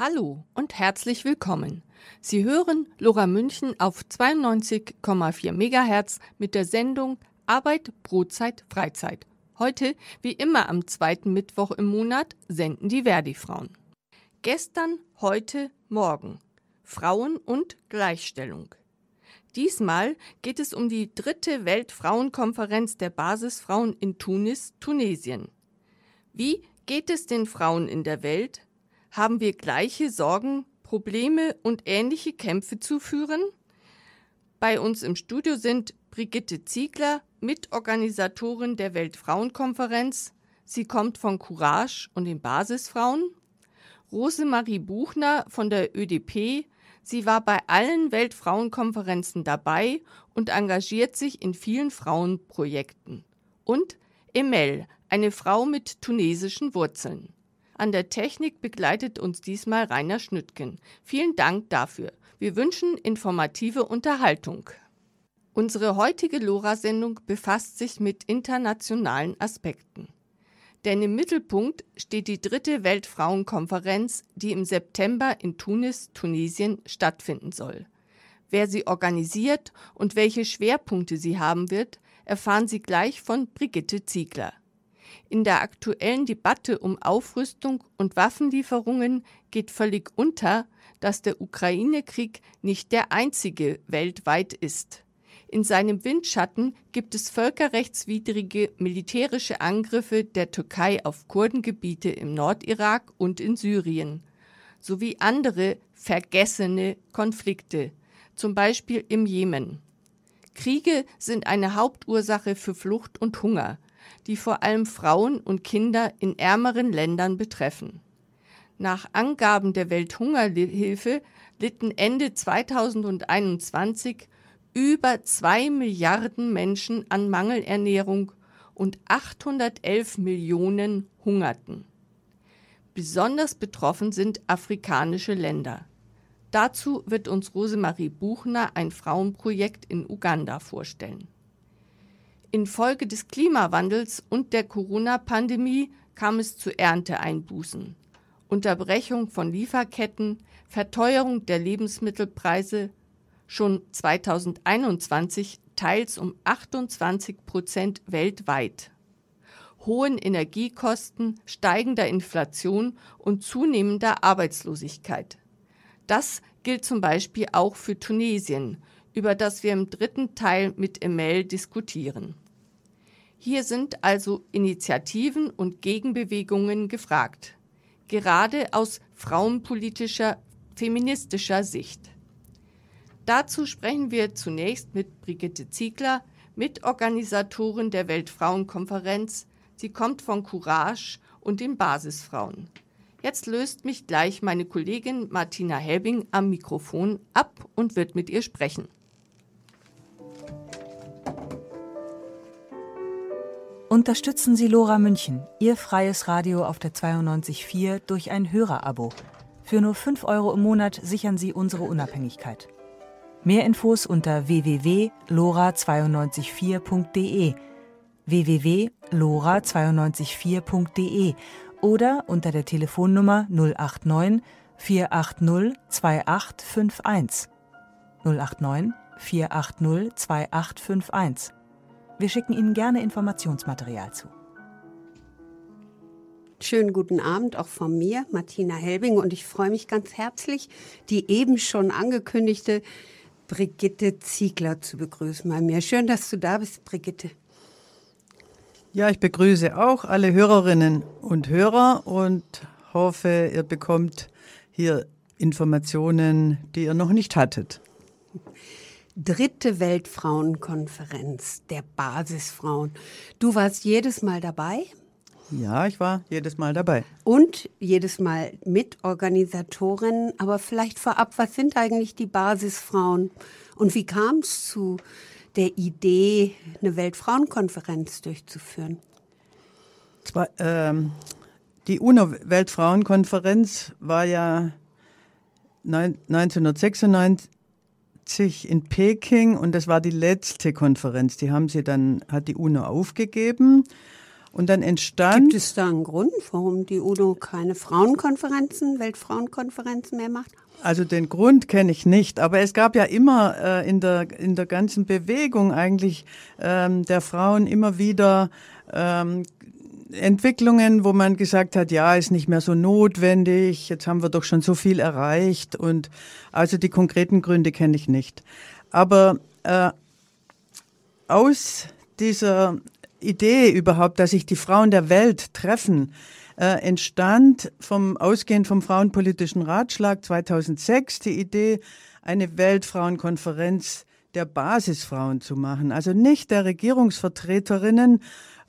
Hallo und herzlich willkommen. Sie hören Lora München auf 92,4 MHz mit der Sendung Arbeit, Brotzeit, Freizeit. Heute, wie immer am zweiten Mittwoch im Monat, senden die Verdi-Frauen. Gestern, heute, morgen. Frauen und Gleichstellung. Diesmal geht es um die dritte Weltfrauenkonferenz der Basisfrauen in Tunis, Tunesien. Wie geht es den Frauen in der Welt? Haben wir gleiche Sorgen, Probleme und ähnliche Kämpfe zu führen? Bei uns im Studio sind Brigitte Ziegler, Mitorganisatorin der Weltfrauenkonferenz. Sie kommt von Courage und den Basisfrauen. Rosemarie Buchner von der ÖDP. Sie war bei allen Weltfrauenkonferenzen dabei und engagiert sich in vielen Frauenprojekten. Und Emel, eine Frau mit tunesischen Wurzeln. An der Technik begleitet uns diesmal Rainer Schnüttgen. Vielen Dank dafür. Wir wünschen informative Unterhaltung. Unsere heutige LoRa-Sendung befasst sich mit internationalen Aspekten. Denn im Mittelpunkt steht die dritte Weltfrauenkonferenz, die im September in Tunis, Tunesien stattfinden soll. Wer sie organisiert und welche Schwerpunkte sie haben wird, erfahren Sie gleich von Brigitte Ziegler. In der aktuellen Debatte um Aufrüstung und Waffenlieferungen geht völlig unter, dass der Ukraine-Krieg nicht der einzige weltweit ist. In seinem Windschatten gibt es völkerrechtswidrige militärische Angriffe der Türkei auf Kurdengebiete im Nordirak und in Syrien, sowie andere vergessene Konflikte, zum Beispiel im Jemen. Kriege sind eine Hauptursache für Flucht und Hunger, die vor allem Frauen und Kinder in ärmeren Ländern betreffen. Nach Angaben der Welthungerhilfe litten Ende 2021 über zwei Milliarden Menschen an Mangelernährung und 811 Millionen hungerten. Besonders betroffen sind afrikanische Länder. Dazu wird uns Rosemarie Buchner ein Frauenprojekt in Uganda vorstellen. Infolge des Klimawandels und der Corona-Pandemie kam es zu Ernteeinbußen, Unterbrechung von Lieferketten, Verteuerung der Lebensmittelpreise, schon 2021 teils um 28 Prozent weltweit. Hohen Energiekosten, steigender Inflation und zunehmender Arbeitslosigkeit. Das gilt zum Beispiel auch für Tunesien, über das wir im dritten Teil mit Emel diskutieren. Hier sind also Initiativen und Gegenbewegungen gefragt, gerade aus frauenpolitischer, feministischer Sicht. Dazu sprechen wir zunächst mit Brigitte Ziegler, Mitorganisatorin der Weltfrauenkonferenz. Sie kommt von Courage und den Basisfrauen. Jetzt löst mich gleich meine Kollegin Martina Helbing am Mikrofon ab und wird mit ihr sprechen. Unterstützen Sie Lora München, Ihr freies Radio auf der 92.4 durch ein Hörerabo. Für nur 5 Euro im Monat sichern Sie unsere Unabhängigkeit. Mehr Infos unter www.lora924.de www.lora924.de oder unter der Telefonnummer 089 480 2851 089 480 2851 wir schicken Ihnen gerne Informationsmaterial zu. Schönen guten Abend auch von mir, Martina Helbing, und ich freue mich ganz herzlich, die eben schon angekündigte Brigitte Ziegler zu begrüßen bei mir. Schön, dass du da bist, Brigitte. Ja, ich begrüße auch alle Hörerinnen und Hörer und hoffe, ihr bekommt hier Informationen, die ihr noch nicht hattet dritte Weltfrauenkonferenz der Basisfrauen. Du warst jedes Mal dabei? Ja, ich war jedes Mal dabei. Und jedes Mal Mitorganisatorin. Aber vielleicht vorab, was sind eigentlich die Basisfrauen? Und wie kam es zu der Idee, eine Weltfrauenkonferenz durchzuführen? Zwar, ähm, die UNO-Weltfrauenkonferenz war ja 1996 1980 in Peking und das war die letzte Konferenz. Die haben sie dann, hat die UNO aufgegeben. Und dann entstand. Gibt es da einen Grund, warum die UNO keine Frauenkonferenzen, Weltfrauenkonferenzen mehr macht? Also den Grund kenne ich nicht, aber es gab ja immer äh, in, der, in der ganzen Bewegung eigentlich ähm, der Frauen immer wieder ähm, Entwicklungen, wo man gesagt hat, ja, ist nicht mehr so notwendig, jetzt haben wir doch schon so viel erreicht und also die konkreten Gründe kenne ich nicht. Aber äh, aus dieser Idee überhaupt, dass sich die Frauen der Welt treffen, äh, entstand vom ausgehend vom Frauenpolitischen Ratschlag 2006 die Idee, eine Weltfrauenkonferenz der Basisfrauen zu machen. Also nicht der Regierungsvertreterinnen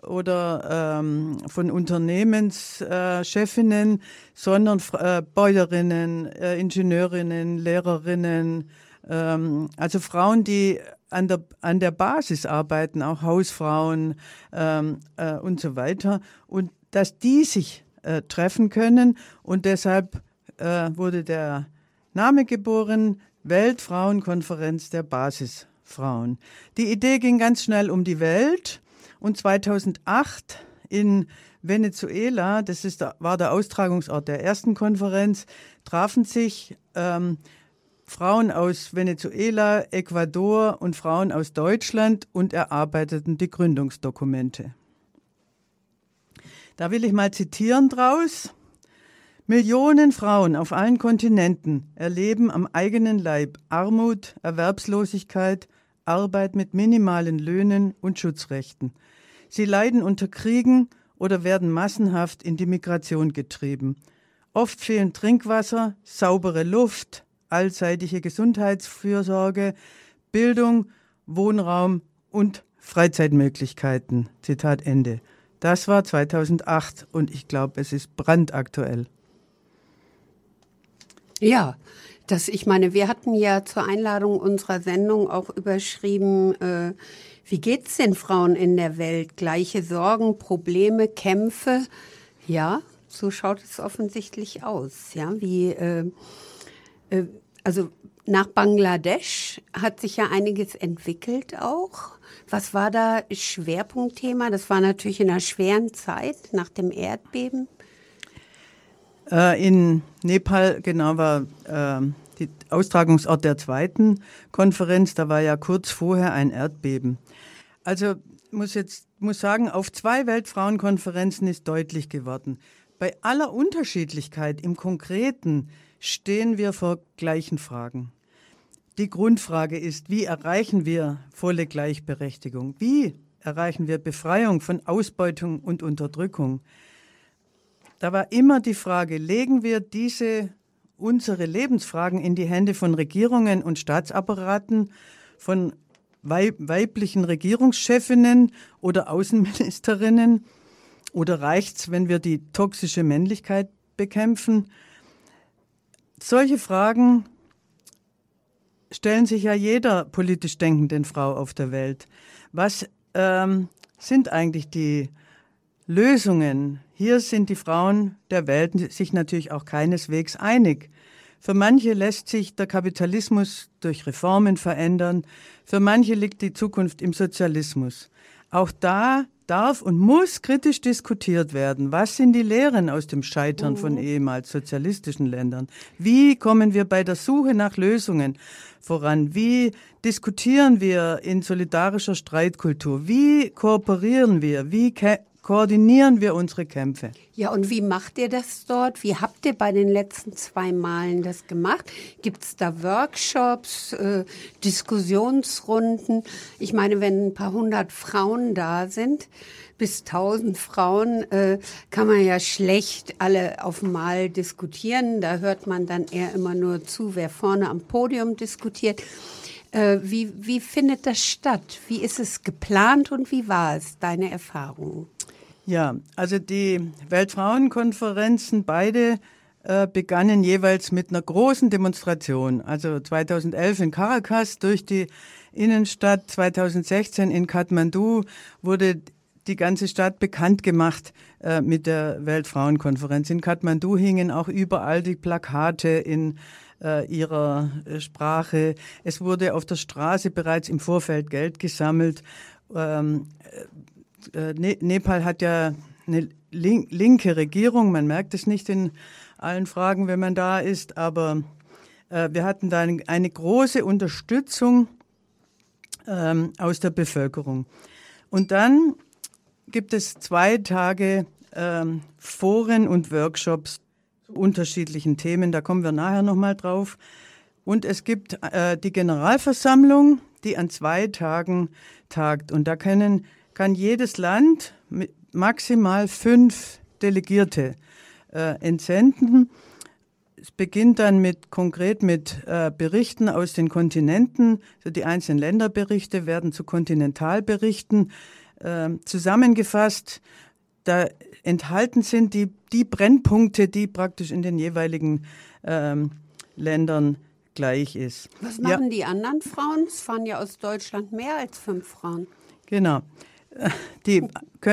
oder ähm, von Unternehmenschefinnen, äh, sondern äh, Bäuerinnen, äh, Ingenieurinnen, Lehrerinnen, ähm, also Frauen, die an der, an der Basis arbeiten, auch Hausfrauen ähm, äh, und so weiter. Und dass die sich äh, treffen können. Und deshalb äh, wurde der Name geboren, Weltfrauenkonferenz der Basisfrauen. Die Idee ging ganz schnell um die Welt und 2008 in Venezuela, das ist, war der Austragungsort der ersten Konferenz, trafen sich ähm, Frauen aus Venezuela, Ecuador und Frauen aus Deutschland und erarbeiteten die Gründungsdokumente. Da will ich mal zitieren draus. Millionen Frauen auf allen Kontinenten erleben am eigenen Leib Armut, Erwerbslosigkeit, Arbeit mit minimalen Löhnen und Schutzrechten. Sie leiden unter Kriegen oder werden massenhaft in die Migration getrieben. Oft fehlen Trinkwasser, saubere Luft, allseitige Gesundheitsfürsorge, Bildung, Wohnraum und Freizeitmöglichkeiten. Zitat Ende. Das war 2008 und ich glaube, es ist brandaktuell. Ja, das, ich meine, wir hatten ja zur Einladung unserer Sendung auch überschrieben, äh, wie geht's den Frauen in der Welt? Gleiche Sorgen, Probleme, Kämpfe. Ja, so schaut es offensichtlich aus. Ja, wie, äh, äh, also nach Bangladesch hat sich ja einiges entwickelt auch. Was war da Schwerpunktthema? Das war natürlich in einer schweren Zeit nach dem Erdbeben. Äh, in Nepal, genau, war äh, die Austragungsort der zweiten Konferenz. Da war ja kurz vorher ein Erdbeben. Also muss jetzt muss sagen, auf zwei Weltfrauenkonferenzen ist deutlich geworden. Bei aller Unterschiedlichkeit im Konkreten stehen wir vor gleichen Fragen. Die Grundfrage ist, wie erreichen wir volle Gleichberechtigung? Wie erreichen wir Befreiung von Ausbeutung und Unterdrückung? Da war immer die Frage, legen wir diese unsere Lebensfragen in die Hände von Regierungen und Staatsapparaten, von weiblichen Regierungschefinnen oder Außenministerinnen? Oder reicht's, wenn wir die toxische Männlichkeit bekämpfen? Solche Fragen stellen sich ja jeder politisch denkenden Frau auf der Welt. Was ähm, sind eigentlich die Lösungen? Hier sind die Frauen der Welt sich natürlich auch keineswegs einig. Für manche lässt sich der Kapitalismus durch Reformen verändern, für manche liegt die Zukunft im Sozialismus. Auch da darf und muss kritisch diskutiert werden. Was sind die Lehren aus dem Scheitern von mhm. ehemals sozialistischen Ländern? Wie kommen wir bei der Suche nach Lösungen voran? Wie diskutieren wir in solidarischer Streitkultur? Wie kooperieren wir? Wie koordinieren wir unsere Kämpfe. Ja, und wie macht ihr das dort? Wie habt ihr bei den letzten zwei Malen das gemacht? Gibt es da Workshops, äh, Diskussionsrunden? Ich meine, wenn ein paar hundert Frauen da sind, bis tausend Frauen, äh, kann man ja schlecht alle auf Mal diskutieren. Da hört man dann eher immer nur zu, wer vorne am Podium diskutiert. Äh, wie, wie findet das statt? Wie ist es geplant und wie war es, deine Erfahrung? Ja, also die Weltfrauenkonferenzen beide äh, begannen jeweils mit einer großen Demonstration. Also 2011 in Caracas durch die Innenstadt, 2016 in Kathmandu wurde die ganze Stadt bekannt gemacht äh, mit der Weltfrauenkonferenz. In Kathmandu hingen auch überall die Plakate in äh, ihrer äh, Sprache. Es wurde auf der Straße bereits im Vorfeld Geld gesammelt. Ähm, äh, ne Nepal hat ja eine link linke Regierung. Man merkt es nicht in allen Fragen, wenn man da ist, aber äh, wir hatten da eine, eine große Unterstützung ähm, aus der Bevölkerung. Und dann gibt es zwei Tage ähm, Foren und Workshops zu unterschiedlichen Themen. Da kommen wir nachher nochmal drauf. Und es gibt äh, die Generalversammlung, die an zwei Tagen tagt. Und da können, kann jedes Land mit maximal fünf Delegierte äh, entsenden. Es beginnt dann mit konkret mit äh, Berichten aus den Kontinenten. Also die einzelnen Länderberichte werden zu Kontinentalberichten äh, zusammengefasst. Da enthalten sind die, die Brennpunkte, die praktisch in den jeweiligen ähm, Ländern gleich ist. Was machen ja. die anderen Frauen? Es fahren ja aus Deutschland mehr als fünf Frauen. Genau. Die,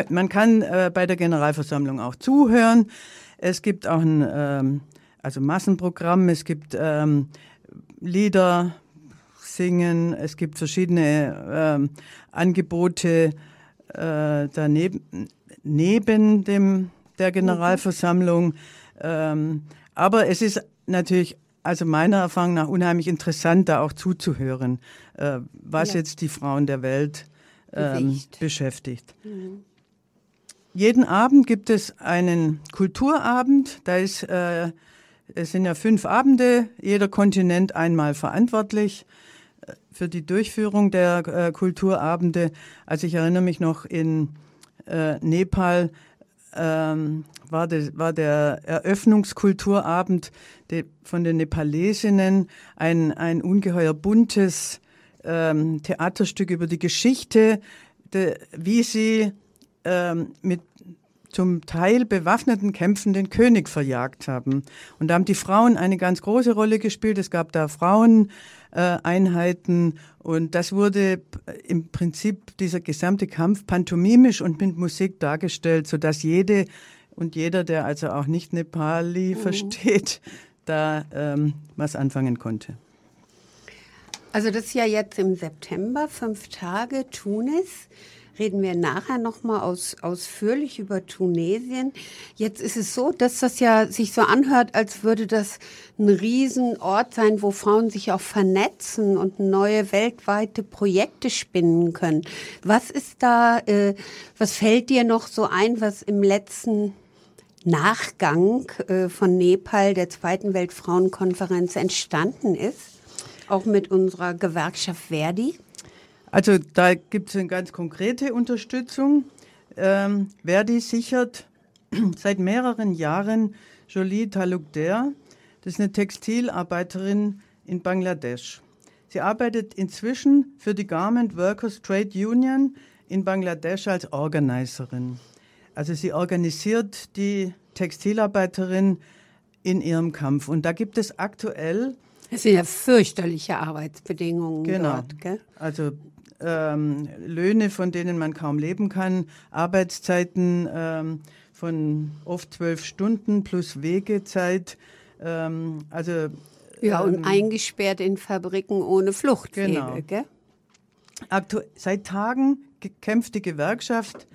man kann äh, bei der Generalversammlung auch zuhören. Es gibt auch ein ähm, also Massenprogramm, es gibt ähm, Lieder singen, es gibt verschiedene ähm, Angebote äh, daneben neben dem der Generalversammlung. Ähm, aber es ist natürlich also meiner Erfahrung nach unheimlich interessant, da auch zuzuhören, äh, was ja. jetzt die Frauen der Welt ähm, beschäftigt. Mhm. Jeden Abend gibt es einen Kulturabend. Da ist, äh, es sind ja fünf Abende, jeder Kontinent einmal verantwortlich äh, für die Durchführung der äh, Kulturabende. Also ich erinnere mich noch in äh, Nepal ähm, war, de, war der Eröffnungskulturabend de, von den Nepalesinnen ein, ein ungeheuer buntes ähm, Theaterstück über die Geschichte, de, wie sie ähm, mit zum Teil bewaffneten Kämpfen den König verjagt haben. Und da haben die Frauen eine ganz große Rolle gespielt. Es gab da Fraueneinheiten und das wurde im Prinzip dieser gesamte Kampf pantomimisch und mit Musik dargestellt, sodass jede und jeder, der also auch nicht Nepali mhm. versteht, da ähm, was anfangen konnte. Also das ist ja jetzt im September, fünf Tage Tunis reden wir nachher nochmal aus, ausführlich über Tunesien. Jetzt ist es so, dass das ja sich so anhört, als würde das ein Riesenort sein, wo Frauen sich auch vernetzen und neue weltweite Projekte spinnen können. Was ist da, äh, was fällt dir noch so ein, was im letzten Nachgang äh, von Nepal, der zweiten Weltfrauenkonferenz, entstanden ist? Auch mit unserer Gewerkschaft Verdi? Also da gibt es eine ganz konkrete Unterstützung. Ähm, Verdi sichert seit mehreren Jahren Jolie Talukder. Das ist eine Textilarbeiterin in Bangladesch. Sie arbeitet inzwischen für die Garment Workers Trade Union in Bangladesch als Organizerin. Also sie organisiert die Textilarbeiterin in ihrem Kampf. Und da gibt es aktuell. Es sind ja fürchterliche Arbeitsbedingungen genau. dort. Gell? Also ähm, Löhne, von denen man kaum leben kann, Arbeitszeiten ähm, von oft zwölf Stunden plus Wegezeit. Ähm, also ja, und eingesperrt in Fabriken ohne Fluchtwege. Genau. Gell? Aktu seit Tagen kämpft die Gewerkschaft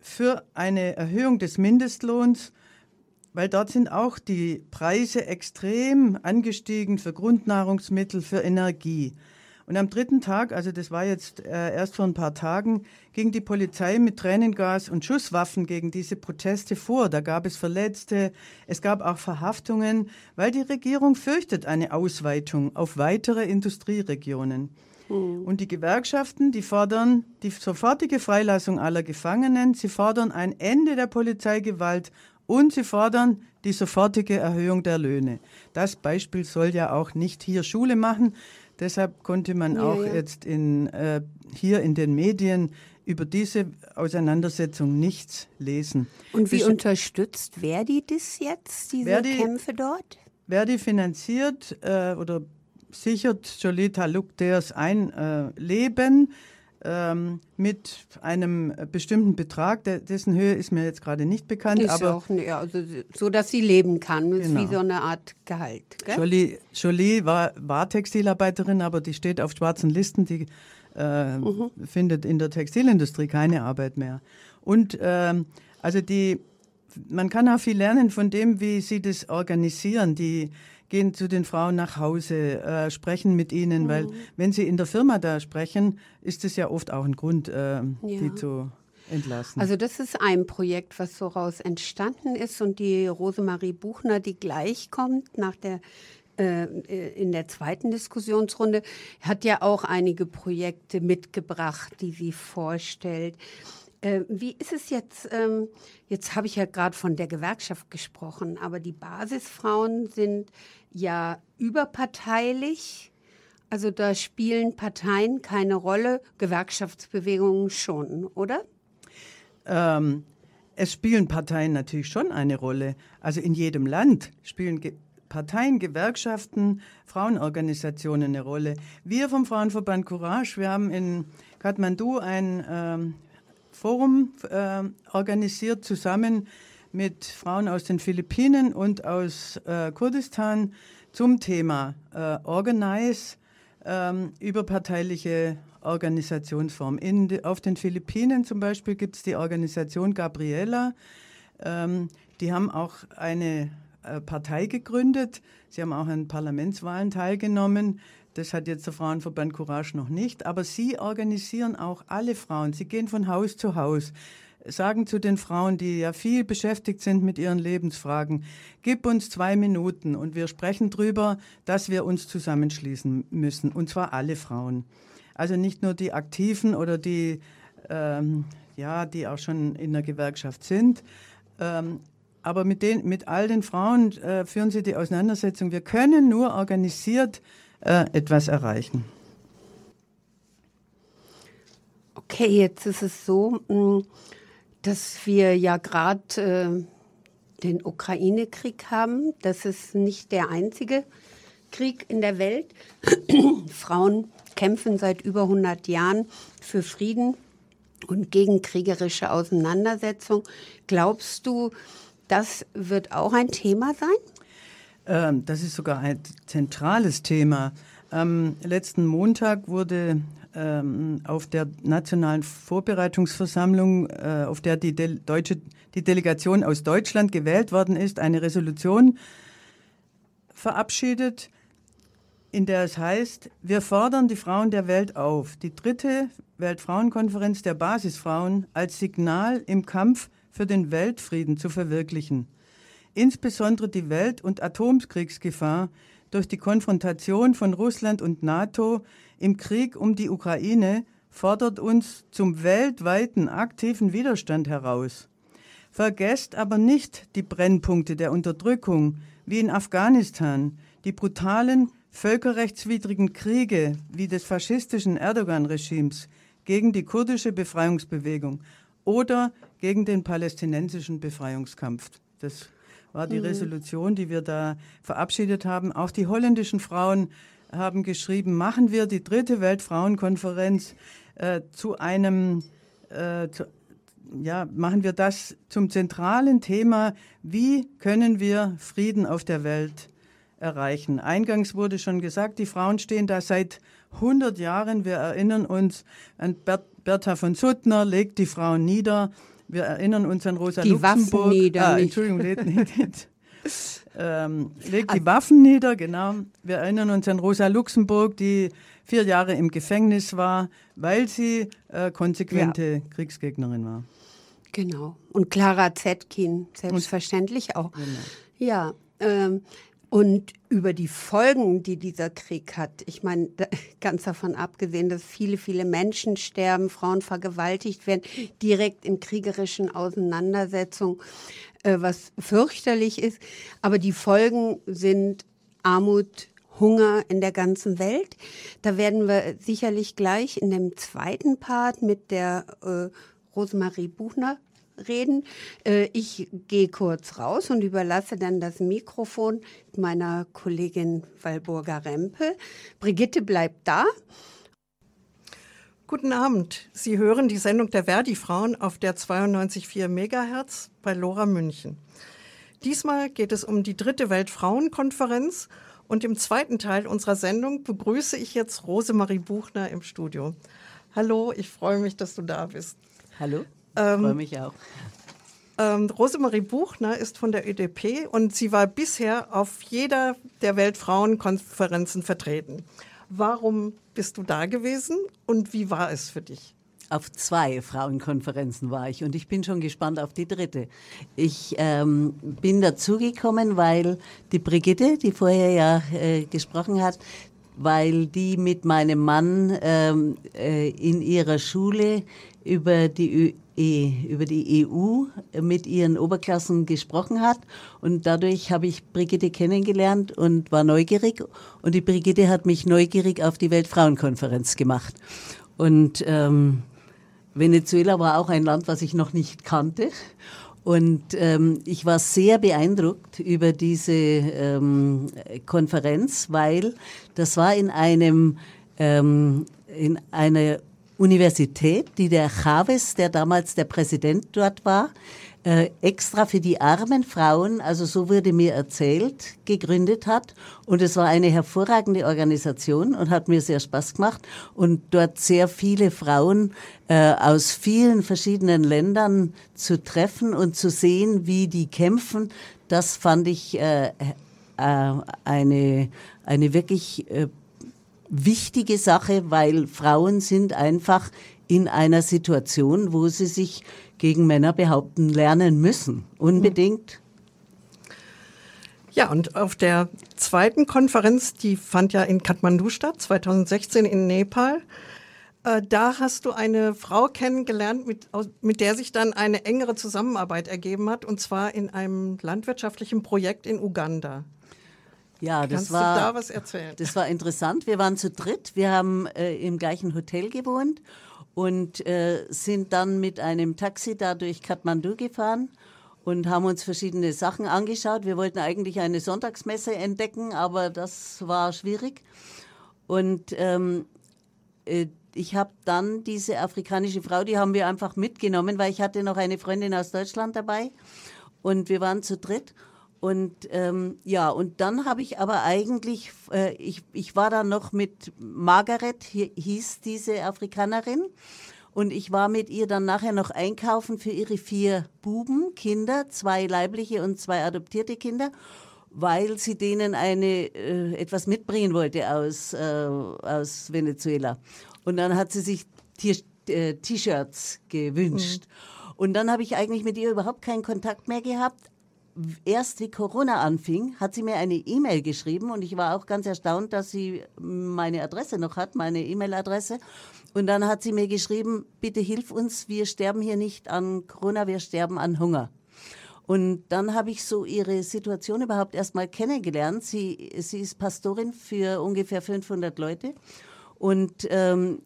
für eine Erhöhung des Mindestlohns, weil dort sind auch die Preise extrem angestiegen für Grundnahrungsmittel, für Energie. Und am dritten Tag, also das war jetzt äh, erst vor ein paar Tagen, ging die Polizei mit Tränengas und Schusswaffen gegen diese Proteste vor. Da gab es Verletzte, es gab auch Verhaftungen, weil die Regierung fürchtet eine Ausweitung auf weitere Industrieregionen. Mhm. Und die Gewerkschaften, die fordern die sofortige Freilassung aller Gefangenen, sie fordern ein Ende der Polizeigewalt und sie fordern die sofortige Erhöhung der Löhne. Das Beispiel soll ja auch nicht hier Schule machen. Deshalb konnte man ja, auch ja. jetzt in, äh, hier in den Medien über diese Auseinandersetzung nichts lesen. Und wie Besch unterstützt Verdi das jetzt, diese Verdi, Kämpfe dort? Verdi finanziert äh, oder sichert Jolita Lukders ein äh, Leben ähm, mit einem bestimmten Betrag, der, dessen Höhe ist mir jetzt gerade nicht bekannt. Ist aber auch, ja, also, so, dass sie leben kann. Das genau. ist wie so eine Art Gehalt. Jolie, Jolie war, war, Textilarbeiterin, aber die steht auf schwarzen Listen. Die äh, mhm. findet in der Textilindustrie keine Arbeit mehr. Und ähm, Also die, man kann auch viel lernen von dem, wie sie das organisieren. Die gehen zu den Frauen nach Hause, äh, sprechen mit ihnen, mhm. weil wenn sie in der Firma da sprechen, ist es ja oft auch ein Grund, äh, ja. die zu entlassen. Also das ist ein Projekt, was so raus entstanden ist und die Rosemarie Buchner, die gleich kommt nach der äh, in der zweiten Diskussionsrunde, hat ja auch einige Projekte mitgebracht, die sie vorstellt. Äh, wie ist es jetzt? Ähm, jetzt habe ich ja gerade von der Gewerkschaft gesprochen, aber die Basisfrauen sind ja überparteilich. Also da spielen Parteien keine Rolle, Gewerkschaftsbewegungen schon, oder? Ähm, es spielen Parteien natürlich schon eine Rolle. Also in jedem Land spielen Ge Parteien, Gewerkschaften, Frauenorganisationen eine Rolle. Wir vom Frauenverband Courage, wir haben in Kathmandu ein ähm, Forum äh, organisiert, zusammen mit Frauen aus den Philippinen und aus äh, Kurdistan zum Thema äh, Organize, ähm, überparteiliche Organisationsform. In, auf den Philippinen zum Beispiel gibt es die Organisation Gabriela. Ähm, die haben auch eine äh, Partei gegründet. Sie haben auch an Parlamentswahlen teilgenommen. Das hat jetzt der Frauenverband Courage noch nicht. Aber sie organisieren auch alle Frauen. Sie gehen von Haus zu Haus sagen zu den Frauen, die ja viel beschäftigt sind mit ihren Lebensfragen, gib uns zwei Minuten und wir sprechen darüber, dass wir uns zusammenschließen müssen, und zwar alle Frauen. Also nicht nur die Aktiven oder die, ähm, ja, die auch schon in der Gewerkschaft sind, ähm, aber mit, den, mit all den Frauen äh, führen sie die Auseinandersetzung. Wir können nur organisiert äh, etwas erreichen. Okay, jetzt ist es so, mm, dass wir ja gerade äh, den Ukraine-Krieg haben. Das ist nicht der einzige Krieg in der Welt. Frauen kämpfen seit über 100 Jahren für Frieden und gegen kriegerische Auseinandersetzung. Glaubst du, das wird auch ein Thema sein? Ähm, das ist sogar ein zentrales Thema. Am letzten Montag wurde ähm, auf der Nationalen Vorbereitungsversammlung, äh, auf der die, De Deutsche, die Delegation aus Deutschland gewählt worden ist, eine Resolution verabschiedet, in der es heißt, wir fordern die Frauen der Welt auf, die dritte Weltfrauenkonferenz der Basisfrauen als Signal im Kampf für den Weltfrieden zu verwirklichen. Insbesondere die Welt- und Atomkriegsgefahr durch die Konfrontation von Russland und NATO im Krieg um die Ukraine fordert uns zum weltweiten aktiven Widerstand heraus. Vergesst aber nicht die Brennpunkte der Unterdrückung, wie in Afghanistan, die brutalen, völkerrechtswidrigen Kriege wie des faschistischen Erdogan-Regimes gegen die kurdische Befreiungsbewegung oder gegen den palästinensischen Befreiungskampf. Das war die mhm. Resolution, die wir da verabschiedet haben. Auch die holländischen Frauen haben geschrieben, machen wir die dritte Weltfrauenkonferenz äh, zu einem, äh, zu, ja, machen wir das zum zentralen Thema, wie können wir Frieden auf der Welt erreichen. Eingangs wurde schon gesagt, die Frauen stehen da seit 100 Jahren. Wir erinnern uns an Bert, Bertha von Suttner, legt die Frauen nieder. Wir erinnern uns an Rosa die Luxemburg. Waffen nieder. Ah, Entschuldigung, nicht, ähm, legt die Waffen nieder, genau. Wir erinnern uns an Rosa Luxemburg, die vier Jahre im Gefängnis war, weil sie äh, konsequente ja. Kriegsgegnerin war. Genau. Und Clara Zetkin, selbstverständlich auch. Genau. Ja, ähm, und über die Folgen, die dieser Krieg hat. Ich meine, ganz davon abgesehen, dass viele, viele Menschen sterben, Frauen vergewaltigt werden, direkt in kriegerischen Auseinandersetzungen, äh, was fürchterlich ist. Aber die Folgen sind Armut, Hunger in der ganzen Welt. Da werden wir sicherlich gleich in dem zweiten Part mit der äh, Rosemarie Buchner reden. Äh, ich gehe kurz raus und überlasse dann das Mikrofon meiner Kollegin Walburga Rempe. Brigitte bleibt da. Guten Abend. Sie hören die Sendung der Verdi-Frauen auf der 92,4 Megahertz bei Lora München. Diesmal geht es um die dritte Weltfrauenkonferenz und im zweiten Teil unserer Sendung begrüße ich jetzt Rosemarie Buchner im Studio. Hallo, ich freue mich, dass du da bist. Hallo. Ähm, freue mich auch. Ähm, Rosemarie Buchner ist von der ÖDP und sie war bisher auf jeder der Weltfrauenkonferenzen vertreten. Warum bist du da gewesen und wie war es für dich? Auf zwei Frauenkonferenzen war ich und ich bin schon gespannt auf die dritte. Ich ähm, bin dazugekommen, weil die Brigitte, die vorher ja äh, gesprochen hat, weil die mit meinem Mann ähm, äh, in ihrer Schule über die, über die EU mit ihren Oberklassen gesprochen hat. Und dadurch habe ich Brigitte kennengelernt und war neugierig. Und die Brigitte hat mich neugierig auf die Weltfrauenkonferenz gemacht. Und ähm, Venezuela war auch ein Land, was ich noch nicht kannte. Und ähm, ich war sehr beeindruckt über diese ähm, Konferenz, weil das war in einem ähm, in einer Universität, die der Chavez, der damals der Präsident dort war, äh, extra für die armen Frauen, also so wurde mir erzählt, gegründet hat. Und es war eine hervorragende Organisation und hat mir sehr Spaß gemacht. Und dort sehr viele Frauen äh, aus vielen verschiedenen Ländern zu treffen und zu sehen, wie die kämpfen, das fand ich äh, äh, eine, eine wirklich äh, wichtige Sache, weil Frauen sind einfach in einer Situation, wo sie sich gegen Männer behaupten lernen müssen. Unbedingt. Ja, und auf der zweiten Konferenz, die fand ja in Kathmandu statt, 2016 in Nepal. Äh, da hast du eine Frau kennengelernt, mit, mit der sich dann eine engere Zusammenarbeit ergeben hat, und zwar in einem landwirtschaftlichen Projekt in Uganda. Ja, das Kannst war, du da was erzählen? Das war interessant. Wir waren zu dritt. Wir haben äh, im gleichen Hotel gewohnt und äh, sind dann mit einem Taxi da durch Kathmandu gefahren und haben uns verschiedene Sachen angeschaut. Wir wollten eigentlich eine Sonntagsmesse entdecken, aber das war schwierig. Und ähm, äh, ich habe dann diese afrikanische Frau, die haben wir einfach mitgenommen, weil ich hatte noch eine Freundin aus Deutschland dabei und wir waren zu dritt. Und ähm, ja, und dann habe ich aber eigentlich, äh, ich, ich war dann noch mit Margaret, hieß diese Afrikanerin, und ich war mit ihr dann nachher noch einkaufen für ihre vier Buben, Kinder, zwei leibliche und zwei adoptierte Kinder, weil sie denen eine, äh, etwas mitbringen wollte aus, äh, aus Venezuela. Und dann hat sie sich äh, T-Shirts gewünscht. Mhm. Und dann habe ich eigentlich mit ihr überhaupt keinen Kontakt mehr gehabt, erst wie Corona anfing, hat sie mir eine E-Mail geschrieben und ich war auch ganz erstaunt, dass sie meine Adresse noch hat, meine E-Mail-Adresse. Und dann hat sie mir geschrieben, bitte hilf uns, wir sterben hier nicht an Corona, wir sterben an Hunger. Und dann habe ich so ihre Situation überhaupt erstmal kennengelernt. Sie, sie ist Pastorin für ungefähr 500 Leute und ähm,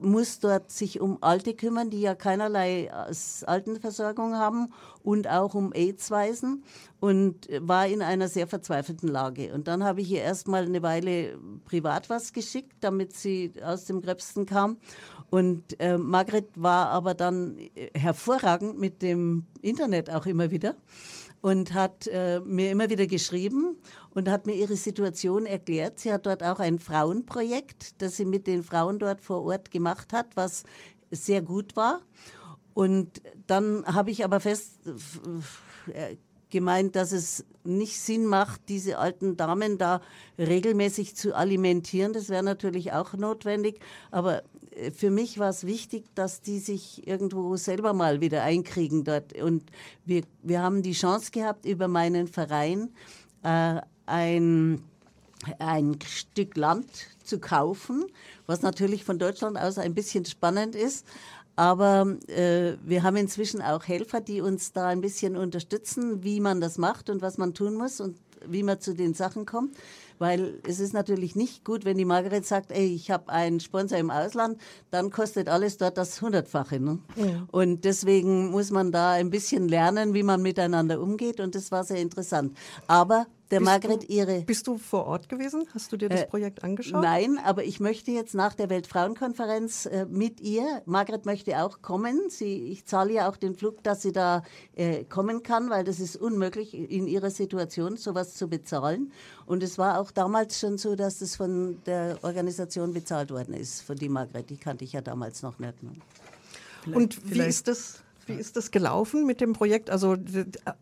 muss dort sich um Alte kümmern, die ja keinerlei Altenversorgung haben und auch um AIDS-Waisen und war in einer sehr verzweifelten Lage. Und dann habe ich ihr erstmal eine Weile privat was geschickt, damit sie aus dem Gröbsten kam. Und äh, Margret war aber dann hervorragend mit dem Internet auch immer wieder und hat äh, mir immer wieder geschrieben und hat mir ihre Situation erklärt. Sie hat dort auch ein Frauenprojekt, das sie mit den Frauen dort vor Ort gemacht hat, was sehr gut war. Und dann habe ich aber fest äh, gemeint, dass es nicht Sinn macht, diese alten Damen da regelmäßig zu alimentieren. Das wäre natürlich auch notwendig. Aber äh, für mich war es wichtig, dass die sich irgendwo selber mal wieder einkriegen dort. Und wir, wir haben die Chance gehabt, über meinen Verein äh, ein, ein Stück Land zu kaufen, was natürlich von Deutschland aus ein bisschen spannend ist. Aber äh, wir haben inzwischen auch Helfer, die uns da ein bisschen unterstützen, wie man das macht und was man tun muss und wie man zu den Sachen kommt. Weil es ist natürlich nicht gut, wenn die Margaret sagt, ey, ich habe einen Sponsor im Ausland, dann kostet alles dort das Hundertfache. Ne? Ja. Und deswegen muss man da ein bisschen lernen, wie man miteinander umgeht. Und das war sehr interessant. Aber der bist Margret du, ihre. Bist du vor Ort gewesen? Hast du dir das äh, Projekt angeschaut? Nein, aber ich möchte jetzt nach der Weltfrauenkonferenz äh, mit ihr. Margret möchte auch kommen. Sie, ich zahle ja auch den Flug, dass sie da äh, kommen kann, weil das ist unmöglich in ihrer Situation, sowas zu bezahlen. Und es war auch damals schon so, dass das von der Organisation bezahlt worden ist, von die Margret. Die kannte ich ja damals noch nicht. Und wie ist das? wie ist das gelaufen mit dem Projekt? Also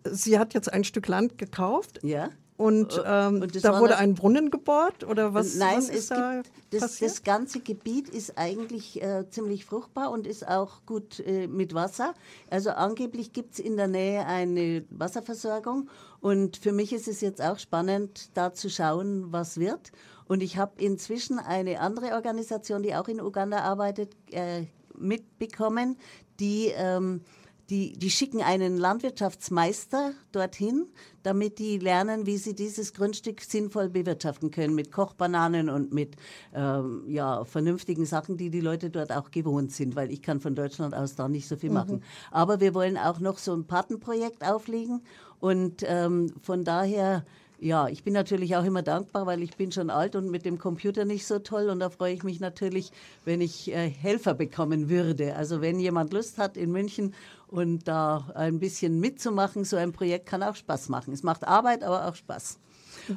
sie hat jetzt ein Stück Land gekauft. Ja. Und, ähm, und da wurde ein Brunnen gebohrt oder was? Nein, was ist da das, das, ganze Gebiet ist eigentlich äh, ziemlich fruchtbar und ist auch gut äh, mit Wasser. Also angeblich gibt es in der Nähe eine Wasserversorgung und für mich ist es jetzt auch spannend, da zu schauen, was wird. Und ich habe inzwischen eine andere Organisation, die auch in Uganda arbeitet, äh, mitbekommen, die ähm, die, die schicken einen Landwirtschaftsmeister dorthin, damit die lernen, wie sie dieses Grundstück sinnvoll bewirtschaften können mit Kochbananen und mit ähm, ja, vernünftigen Sachen, die die Leute dort auch gewohnt sind, weil ich kann von Deutschland aus da nicht so viel mhm. machen. Aber wir wollen auch noch so ein Patenprojekt auflegen und ähm, von daher ja, ich bin natürlich auch immer dankbar, weil ich bin schon alt und mit dem Computer nicht so toll. Und da freue ich mich natürlich, wenn ich äh, Helfer bekommen würde. Also wenn jemand Lust hat in München und da ein bisschen mitzumachen, so ein Projekt kann auch Spaß machen. Es macht Arbeit, aber auch Spaß.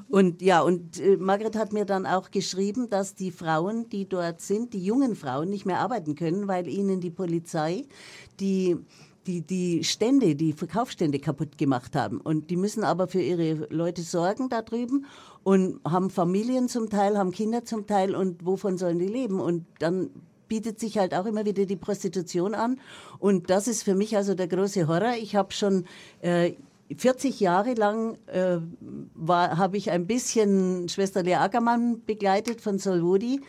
Und ja, und äh, Margret hat mir dann auch geschrieben, dass die Frauen, die dort sind, die jungen Frauen, nicht mehr arbeiten können, weil ihnen die Polizei die die, die Stände, die Verkaufsstände kaputt gemacht haben. Und die müssen aber für ihre Leute sorgen da drüben und haben Familien zum Teil, haben Kinder zum Teil und wovon sollen die leben? Und dann bietet sich halt auch immer wieder die Prostitution an. Und das ist für mich also der große Horror. Ich habe schon äh, 40 Jahre lang äh, habe ich ein bisschen Schwester Lea Ackermann begleitet von Solvodi,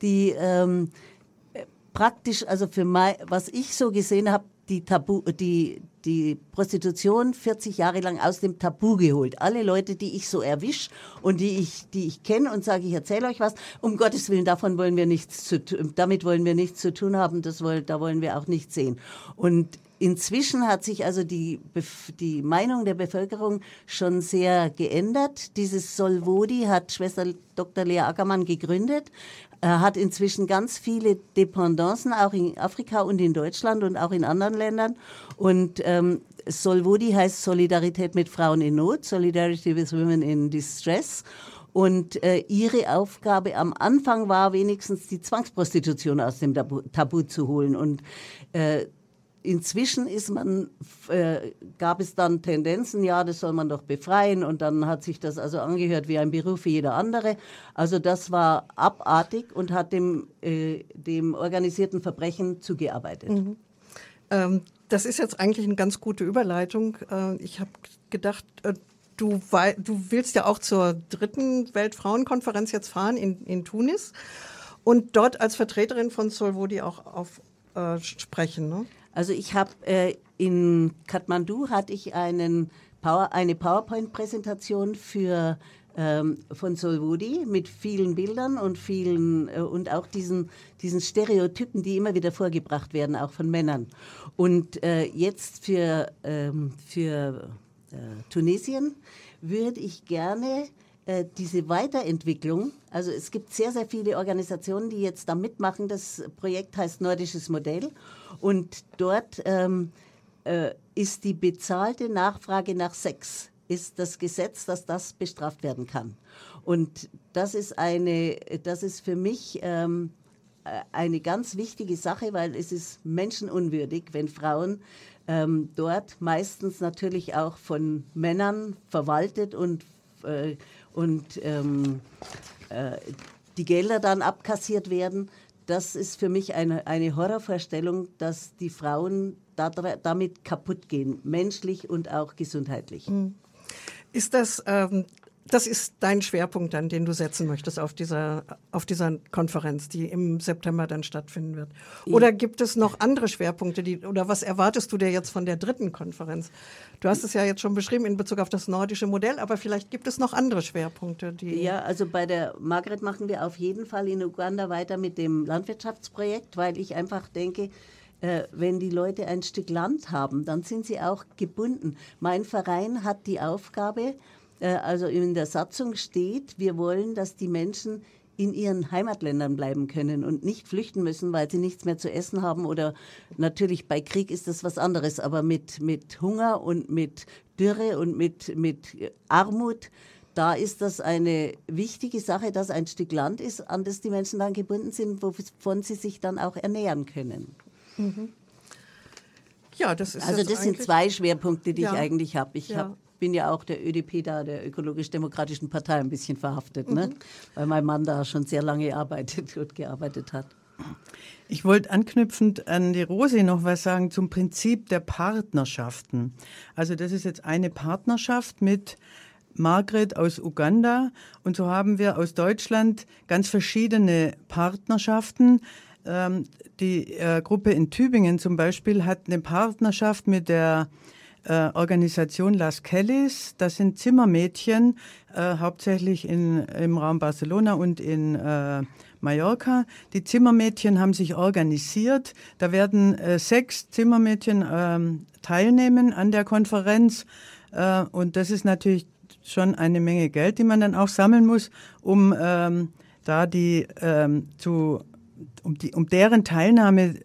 die ähm, praktisch, also für mein, was ich so gesehen habe, die, Tabu, die, die Prostitution 40 Jahre lang aus dem Tabu geholt. Alle Leute, die ich so erwisch und die ich, die ich kenne und sage, ich erzähle euch was, um Gottes Willen, davon wollen wir nichts zu, damit wollen wir nichts zu tun haben, das wollen, da wollen wir auch nichts sehen. Und Inzwischen hat sich also die, die Meinung der Bevölkerung schon sehr geändert. Dieses Solvodi hat Schwester Dr. Lea Ackermann gegründet. Er hat inzwischen ganz viele Dependancen, auch in Afrika und in Deutschland und auch in anderen Ländern. Und ähm, Solvodi heißt Solidarität mit Frauen in Not, Solidarity with Women in Distress. Und äh, ihre Aufgabe am Anfang war wenigstens die Zwangsprostitution aus dem Tabu, Tabu zu holen. Und äh, inzwischen ist man, äh, gab es dann Tendenzen, ja, das soll man doch befreien und dann hat sich das also angehört wie ein Beruf wie jeder andere. Also das war abartig und hat dem, äh, dem organisierten Verbrechen zugearbeitet. Mhm. Ähm, das ist jetzt eigentlich eine ganz gute Überleitung. Äh, ich habe gedacht, äh, du, du willst ja auch zur dritten Weltfrauenkonferenz jetzt fahren in, in Tunis und dort als Vertreterin von Solvodi auch auf, äh, sprechen. Ne? Also ich habe äh, in Kathmandu hatte ich einen Power, eine PowerPoint-Präsentation für ähm, von Solvodi mit vielen Bildern und vielen äh, und auch diesen, diesen Stereotypen, die immer wieder vorgebracht werden, auch von Männern. Und äh, jetzt für, ähm, für äh, Tunesien würde ich gerne äh, diese Weiterentwicklung, also es gibt sehr, sehr viele Organisationen, die jetzt da mitmachen. Das Projekt heißt Nordisches Modell. Und dort ähm, äh, ist die bezahlte Nachfrage nach Sex, ist das Gesetz, dass das bestraft werden kann. Und das ist, eine, das ist für mich ähm, äh, eine ganz wichtige Sache, weil es ist menschenunwürdig, wenn Frauen ähm, dort meistens natürlich auch von Männern verwaltet und äh, und ähm, äh, die Gelder dann abkassiert werden. Das ist für mich eine, eine Horrorvorstellung, dass die Frauen da, damit kaputt gehen, menschlich und auch gesundheitlich. Hm. Ist das ähm, das ist dein Schwerpunkt dann, den du setzen möchtest auf dieser, auf dieser Konferenz, die im September dann stattfinden wird. Oder gibt es noch andere Schwerpunkte, die, oder was erwartest du dir jetzt von der dritten Konferenz? Du hast es ja jetzt schon beschrieben in Bezug auf das nordische Modell, aber vielleicht gibt es noch andere Schwerpunkte, die. Ja, also bei der Margret machen wir auf jeden Fall in Uganda weiter mit dem Landwirtschaftsprojekt, weil ich einfach denke, äh, wenn die Leute ein Stück Land haben, dann sind sie auch gebunden. Mein Verein hat die Aufgabe, also in der Satzung steht, wir wollen, dass die Menschen in ihren Heimatländern bleiben können und nicht flüchten müssen, weil sie nichts mehr zu essen haben oder natürlich bei Krieg ist das was anderes, aber mit, mit Hunger und mit Dürre und mit, mit Armut, da ist das eine wichtige Sache, dass ein Stück Land ist, an das die Menschen dann gebunden sind, wovon sie sich dann auch ernähren können. Mhm. Ja, das ist Also das sind zwei Schwerpunkte, die ja. ich eigentlich habe. Ich ja. hab, bin ja auch der ÖDP da, der Ökologisch-Demokratischen Partei, ein bisschen verhaftet, ne? mhm. ne? weil mein Mann da schon sehr lange arbeitet und gearbeitet hat. Ich wollte anknüpfend an die Rose noch was sagen zum Prinzip der Partnerschaften. Also das ist jetzt eine Partnerschaft mit Margret aus Uganda und so haben wir aus Deutschland ganz verschiedene Partnerschaften. Ähm, die äh, Gruppe in Tübingen zum Beispiel hat eine Partnerschaft mit der äh, Organisation Las Kellys. Das sind Zimmermädchen, äh, hauptsächlich in, im Raum Barcelona und in äh, Mallorca. Die Zimmermädchen haben sich organisiert. Da werden äh, sechs Zimmermädchen ähm, teilnehmen an der Konferenz. Äh, und das ist natürlich schon eine Menge Geld, die man dann auch sammeln muss, um ähm, da die ähm, zu um, die, um deren Teilnahme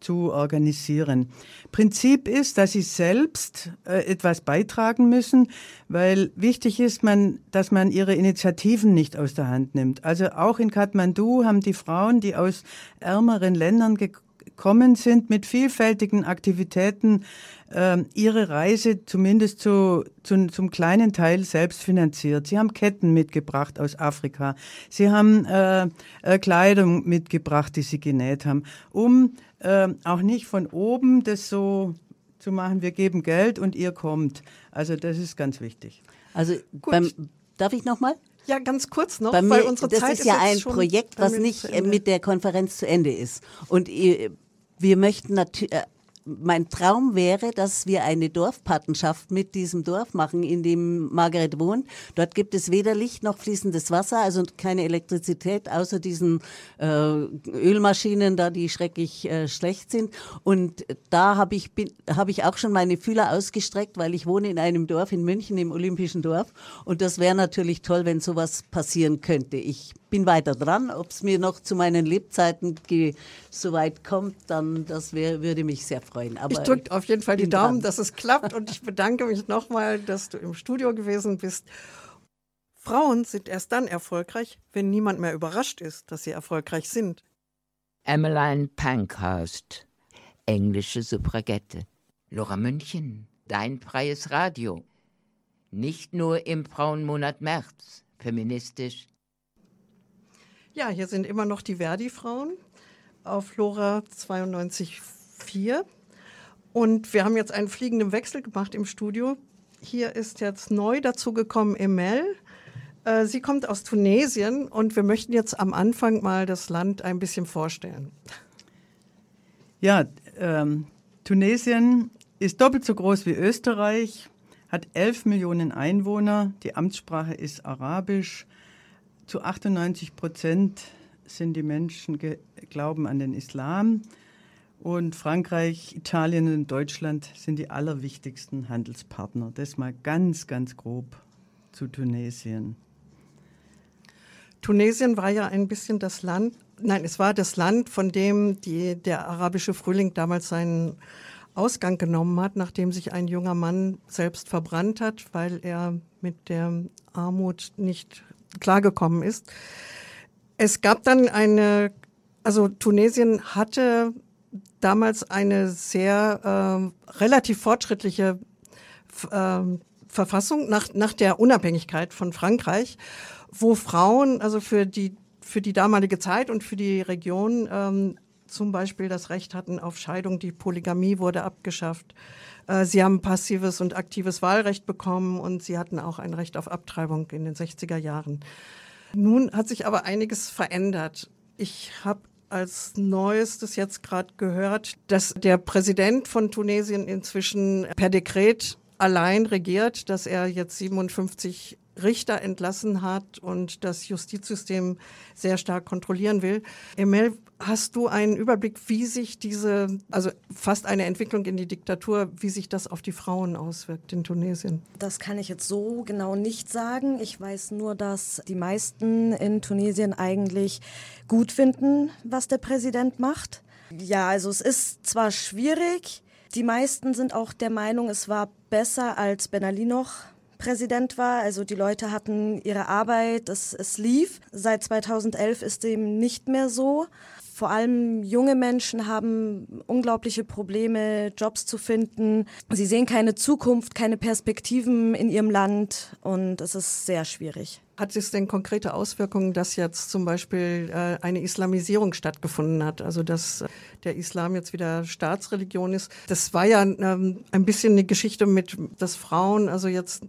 zu organisieren. Prinzip ist, dass sie selbst äh, etwas beitragen müssen, weil wichtig ist, man, dass man ihre Initiativen nicht aus der Hand nimmt. Also auch in Kathmandu haben die Frauen, die aus ärmeren Ländern gekommen sind, mit vielfältigen Aktivitäten äh, ihre Reise zumindest zu, zu, zum kleinen Teil selbst finanziert. Sie haben Ketten mitgebracht aus Afrika. Sie haben äh, äh, Kleidung mitgebracht, die sie genäht haben, um äh, auch nicht von oben das so zu machen, wir geben Geld und ihr kommt. Also das ist ganz wichtig. Also beim, darf ich noch mal? Ja, ganz kurz noch, Bei mir, weil unsere das Zeit ist ja ist ein Projekt, was nicht mit der Konferenz zu Ende ist. Und wir möchten natürlich äh, mein Traum wäre, dass wir eine Dorfpatenschaft mit diesem Dorf machen, in dem Margaret wohnt. Dort gibt es weder Licht noch fließendes Wasser, also keine Elektrizität, außer diesen äh, Ölmaschinen da, die schrecklich äh, schlecht sind. Und da habe ich, hab ich auch schon meine Fühler ausgestreckt, weil ich wohne in einem Dorf in München, im Olympischen Dorf. Und das wäre natürlich toll, wenn sowas passieren könnte. Ich bin weiter dran. Ob es mir noch zu meinen Lebzeiten so weit kommt, dann das wär, würde mich sehr freuen. Aber ich drücke auf jeden Fall die Daumen, dran. dass es klappt und ich bedanke mich nochmal, dass du im Studio gewesen bist. Frauen sind erst dann erfolgreich, wenn niemand mehr überrascht ist, dass sie erfolgreich sind. Emmeline Pankhurst, englische Suffragette. Laura München, dein freies Radio. Nicht nur im Frauenmonat März, feministisch, ja, hier sind immer noch die Verdi-Frauen auf Flora 92.4. Und wir haben jetzt einen fliegenden Wechsel gemacht im Studio. Hier ist jetzt neu dazugekommen Emel. Äh, sie kommt aus Tunesien und wir möchten jetzt am Anfang mal das Land ein bisschen vorstellen. Ja, ähm, Tunesien ist doppelt so groß wie Österreich, hat 11 Millionen Einwohner, die Amtssprache ist Arabisch, zu 98 Prozent sind die Menschen glauben an den Islam. Und Frankreich, Italien und Deutschland sind die allerwichtigsten Handelspartner. Das mal ganz, ganz grob zu Tunesien. Tunesien war ja ein bisschen das Land, nein, es war das Land, von dem die, der arabische Frühling damals seinen Ausgang genommen hat, nachdem sich ein junger Mann selbst verbrannt hat, weil er mit der Armut nicht klargekommen ist. Es gab dann eine, also Tunesien hatte damals eine sehr äh, relativ fortschrittliche äh, Verfassung nach, nach der Unabhängigkeit von Frankreich, wo Frauen also für die, für die damalige Zeit und für die Region ähm, zum Beispiel das Recht hatten auf Scheidung, die Polygamie wurde abgeschafft. Äh, sie haben passives und aktives Wahlrecht bekommen und sie hatten auch ein Recht auf Abtreibung in den 60er Jahren. Nun hat sich aber einiges verändert. Ich habe als Neuestes jetzt gerade gehört, dass der Präsident von Tunesien inzwischen per Dekret allein regiert, dass er jetzt 57 Richter entlassen hat und das Justizsystem sehr stark kontrollieren will. Emel, hast du einen Überblick, wie sich diese, also fast eine Entwicklung in die Diktatur, wie sich das auf die Frauen auswirkt in Tunesien? Das kann ich jetzt so genau nicht sagen. Ich weiß nur, dass die meisten in Tunesien eigentlich gut finden, was der Präsident macht. Ja, also es ist zwar schwierig, die meisten sind auch der Meinung, es war besser als Ben Ali noch Präsident war. Also die Leute hatten ihre Arbeit, es, es lief. Seit 2011 ist dem nicht mehr so. Vor allem junge Menschen haben unglaubliche Probleme, Jobs zu finden. Sie sehen keine Zukunft, keine Perspektiven in ihrem Land und es ist sehr schwierig. Hat es denn konkrete Auswirkungen, dass jetzt zum Beispiel äh, eine Islamisierung stattgefunden hat? Also dass äh, der Islam jetzt wieder Staatsreligion ist. Das war ja ähm, ein bisschen eine Geschichte mit, dass Frauen also jetzt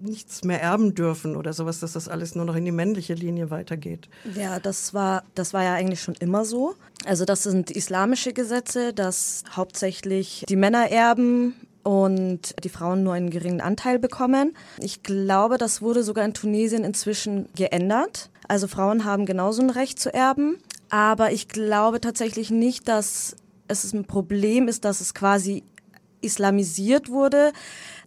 nichts mehr erben dürfen oder sowas, dass das alles nur noch in die männliche Linie weitergeht. Ja, das war, das war ja eigentlich schon immer so. Also das sind islamische Gesetze, dass hauptsächlich die Männer erben und die Frauen nur einen geringen Anteil bekommen. Ich glaube, das wurde sogar in Tunesien inzwischen geändert. Also Frauen haben genauso ein Recht zu erben. Aber ich glaube tatsächlich nicht, dass es ein Problem ist, dass es quasi islamisiert wurde.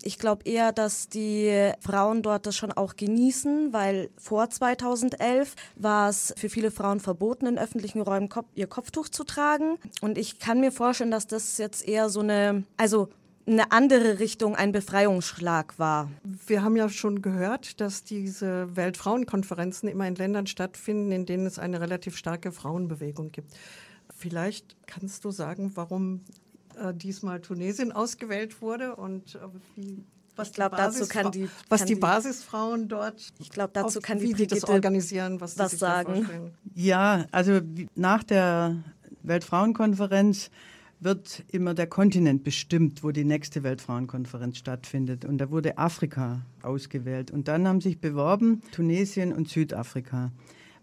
Ich glaube eher, dass die Frauen dort das schon auch genießen, weil vor 2011 war es für viele Frauen verboten, in öffentlichen Räumen ihr Kopftuch zu tragen. Und ich kann mir vorstellen, dass das jetzt eher so eine, also eine andere Richtung ein Befreiungsschlag war. Wir haben ja schon gehört, dass diese Weltfrauenkonferenzen immer in Ländern stattfinden, in denen es eine relativ starke Frauenbewegung gibt. Vielleicht kannst du sagen, warum äh, diesmal Tunesien ausgewählt wurde und äh, wie was ich glaube, dazu kann die was kann die Basisfrauen dort ich glaube dazu kann die, die das organisieren was, was sagen ja also nach der Weltfrauenkonferenz wird immer der Kontinent bestimmt, wo die nächste Weltfrauenkonferenz stattfindet. Und da wurde Afrika ausgewählt. Und dann haben sich beworben Tunesien und Südafrika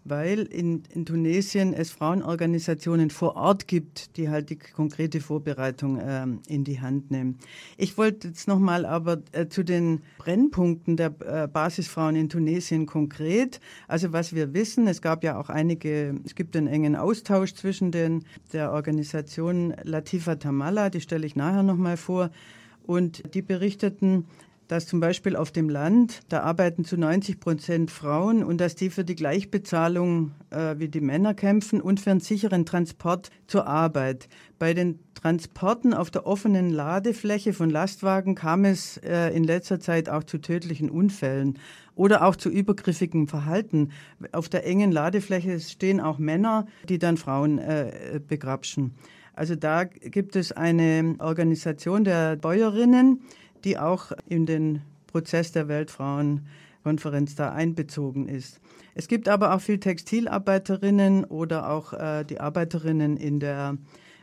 weil in, in Tunesien es Frauenorganisationen vor Ort gibt, die halt die konkrete Vorbereitung ähm, in die Hand nehmen. Ich wollte jetzt nochmal aber äh, zu den Brennpunkten der äh, Basisfrauen in Tunesien konkret. Also was wir wissen, es gab ja auch einige, es gibt einen engen Austausch zwischen den, der Organisation Latifa Tamala, die stelle ich nachher nochmal vor, und die berichteten, dass zum Beispiel auf dem Land, da arbeiten zu 90 Prozent Frauen und dass die für die Gleichbezahlung äh, wie die Männer kämpfen und für einen sicheren Transport zur Arbeit. Bei den Transporten auf der offenen Ladefläche von Lastwagen kam es äh, in letzter Zeit auch zu tödlichen Unfällen oder auch zu übergriffigem Verhalten. Auf der engen Ladefläche stehen auch Männer, die dann Frauen äh, begrapschen. Also da gibt es eine Organisation der Bäuerinnen, die auch in den Prozess der Weltfrauenkonferenz da einbezogen ist. Es gibt aber auch viel Textilarbeiterinnen oder auch äh, die Arbeiterinnen in der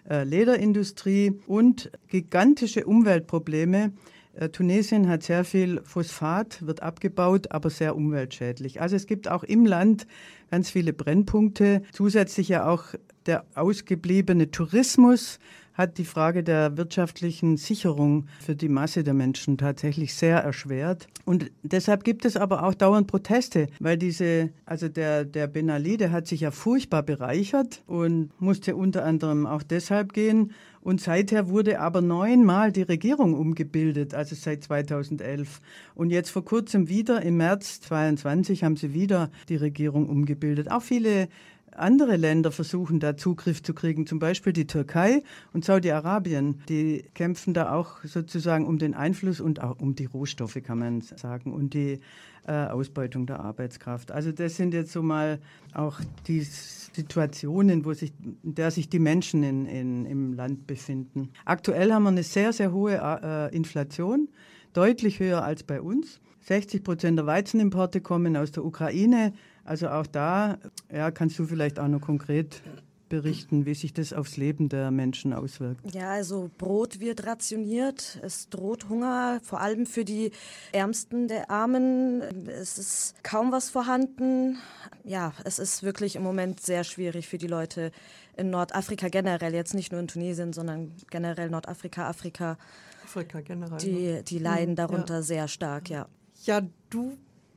äh, Lederindustrie und gigantische Umweltprobleme. Äh, Tunesien hat sehr viel Phosphat, wird abgebaut, aber sehr umweltschädlich. Also es gibt auch im Land ganz viele Brennpunkte. Zusätzlich ja auch der ausgebliebene Tourismus hat die Frage der wirtschaftlichen Sicherung für die Masse der Menschen tatsächlich sehr erschwert. Und deshalb gibt es aber auch dauernd Proteste, weil diese, also der, der Ben Ali, der hat sich ja furchtbar bereichert und musste unter anderem auch deshalb gehen. Und seither wurde aber neunmal die Regierung umgebildet, also seit 2011. Und jetzt vor kurzem wieder, im März 2022, haben sie wieder die Regierung umgebildet. Auch viele andere Länder versuchen da Zugriff zu kriegen, zum Beispiel die Türkei und Saudi-Arabien. Die kämpfen da auch sozusagen um den Einfluss und auch um die Rohstoffe, kann man sagen, und die äh, Ausbeutung der Arbeitskraft. Also das sind jetzt so mal auch die Situationen, wo sich, in der sich die Menschen in, in, im Land befinden. Aktuell haben wir eine sehr, sehr hohe äh, Inflation, deutlich höher als bei uns. 60 Prozent der Weizenimporte kommen aus der Ukraine. Also auch da ja, kannst du vielleicht auch noch konkret berichten, wie sich das aufs Leben der Menschen auswirkt. Ja, also Brot wird rationiert, es droht Hunger, vor allem für die Ärmsten der Armen. Es ist kaum was vorhanden. Ja, es ist wirklich im Moment sehr schwierig für die Leute in Nordafrika generell, jetzt nicht nur in Tunesien, sondern generell Nordafrika, Afrika. Afrika generell. Die, ne? die leiden mhm, darunter ja. sehr stark, ja. Ja, du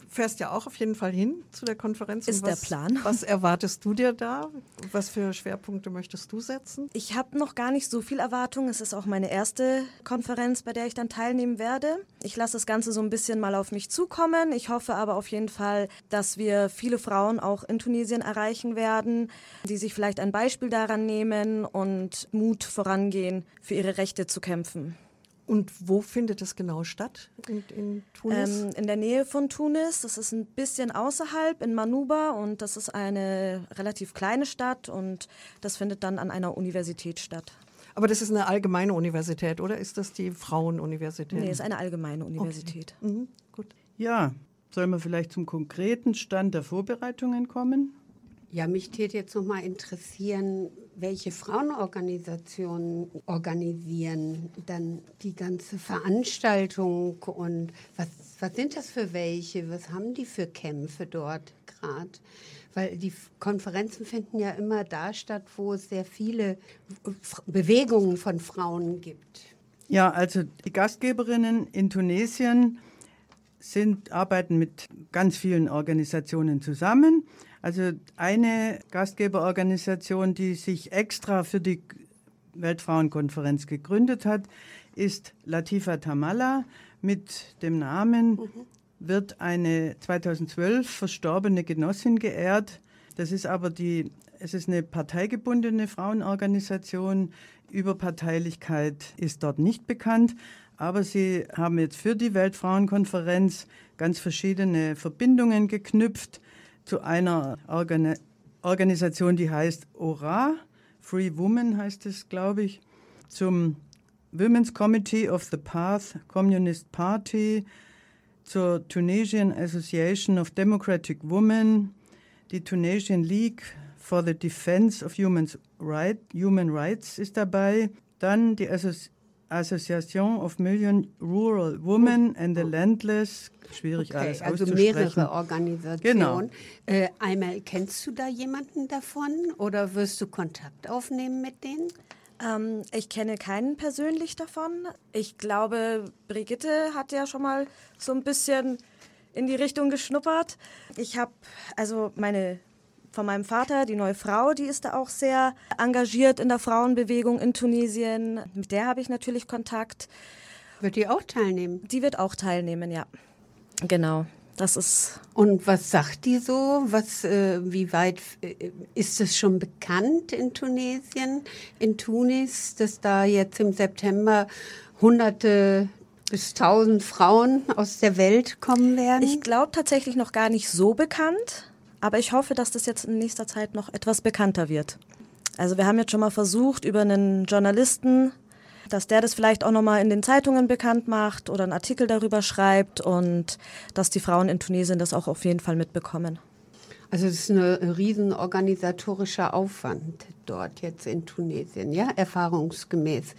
fährst ja auch auf jeden Fall hin zu der Konferenz. Ist was, der Plan. Was erwartest du dir da? Was für Schwerpunkte möchtest du setzen? Ich habe noch gar nicht so viel Erwartung. Es ist auch meine erste Konferenz, bei der ich dann teilnehmen werde. Ich lasse das Ganze so ein bisschen mal auf mich zukommen. Ich hoffe aber auf jeden Fall, dass wir viele Frauen auch in Tunesien erreichen werden, die sich vielleicht ein Beispiel daran nehmen und Mut vorangehen, für ihre Rechte zu kämpfen. Und wo findet es genau statt? In, in Tunis? Ähm, in der Nähe von Tunis. Das ist ein bisschen außerhalb in Manuba und das ist eine relativ kleine Stadt und das findet dann an einer Universität statt. Aber das ist eine allgemeine Universität, oder ist das die Frauenuniversität? Nee, es ist eine allgemeine Universität. Okay. Mhm, gut. Ja, sollen wir vielleicht zum konkreten Stand der Vorbereitungen kommen? Ja, mich täte jetzt noch mal interessieren, welche Frauenorganisationen organisieren dann die ganze Veranstaltung und was, was sind das für welche? Was haben die für Kämpfe dort gerade? Weil die Konferenzen finden ja immer da statt, wo es sehr viele Bewegungen von Frauen gibt. Ja, also die Gastgeberinnen in Tunesien sind, arbeiten mit ganz vielen Organisationen zusammen. Also eine Gastgeberorganisation, die sich extra für die Weltfrauenkonferenz gegründet hat, ist Latifa Tamala. Mit dem Namen mhm. wird eine 2012 verstorbene Genossin geehrt. Das ist aber die, es ist eine parteigebundene Frauenorganisation. Überparteilichkeit ist dort nicht bekannt. Aber sie haben jetzt für die Weltfrauenkonferenz ganz verschiedene Verbindungen geknüpft zu einer Organ Organisation, die heißt ORA, Free Women heißt es, glaube ich, zum Women's Committee of the Path Communist Party, zur Tunisian Association of Democratic Women, die Tunisian League for the Defense of Human, right, Human Rights ist dabei, dann die Associ Association of Million Rural Women and the Landless. Schwierig okay, alles also mehrere Organisationen. Genau. Äh, einmal kennst du da jemanden davon oder wirst du Kontakt aufnehmen mit denen? Ähm, ich kenne keinen persönlich davon. Ich glaube, Brigitte hat ja schon mal so ein bisschen in die Richtung geschnuppert. Ich habe also meine von meinem Vater, die neue Frau, die ist da auch sehr engagiert in der Frauenbewegung in Tunesien. Mit der habe ich natürlich Kontakt. Wird die auch teilnehmen? Die wird auch teilnehmen, ja. Genau. Das ist. Und was sagt die so? Was, äh, wie weit äh, ist es schon bekannt in Tunesien, in Tunis, dass da jetzt im September hunderte bis tausend Frauen aus der Welt kommen werden? Ich glaube tatsächlich noch gar nicht so bekannt. Aber ich hoffe, dass das jetzt in nächster Zeit noch etwas bekannter wird. Also wir haben jetzt schon mal versucht, über einen Journalisten, dass der das vielleicht auch nochmal in den Zeitungen bekannt macht oder einen Artikel darüber schreibt und dass die Frauen in Tunesien das auch auf jeden Fall mitbekommen. Also es ist ein riesen organisatorischer Aufwand dort jetzt in Tunesien, ja, erfahrungsgemäß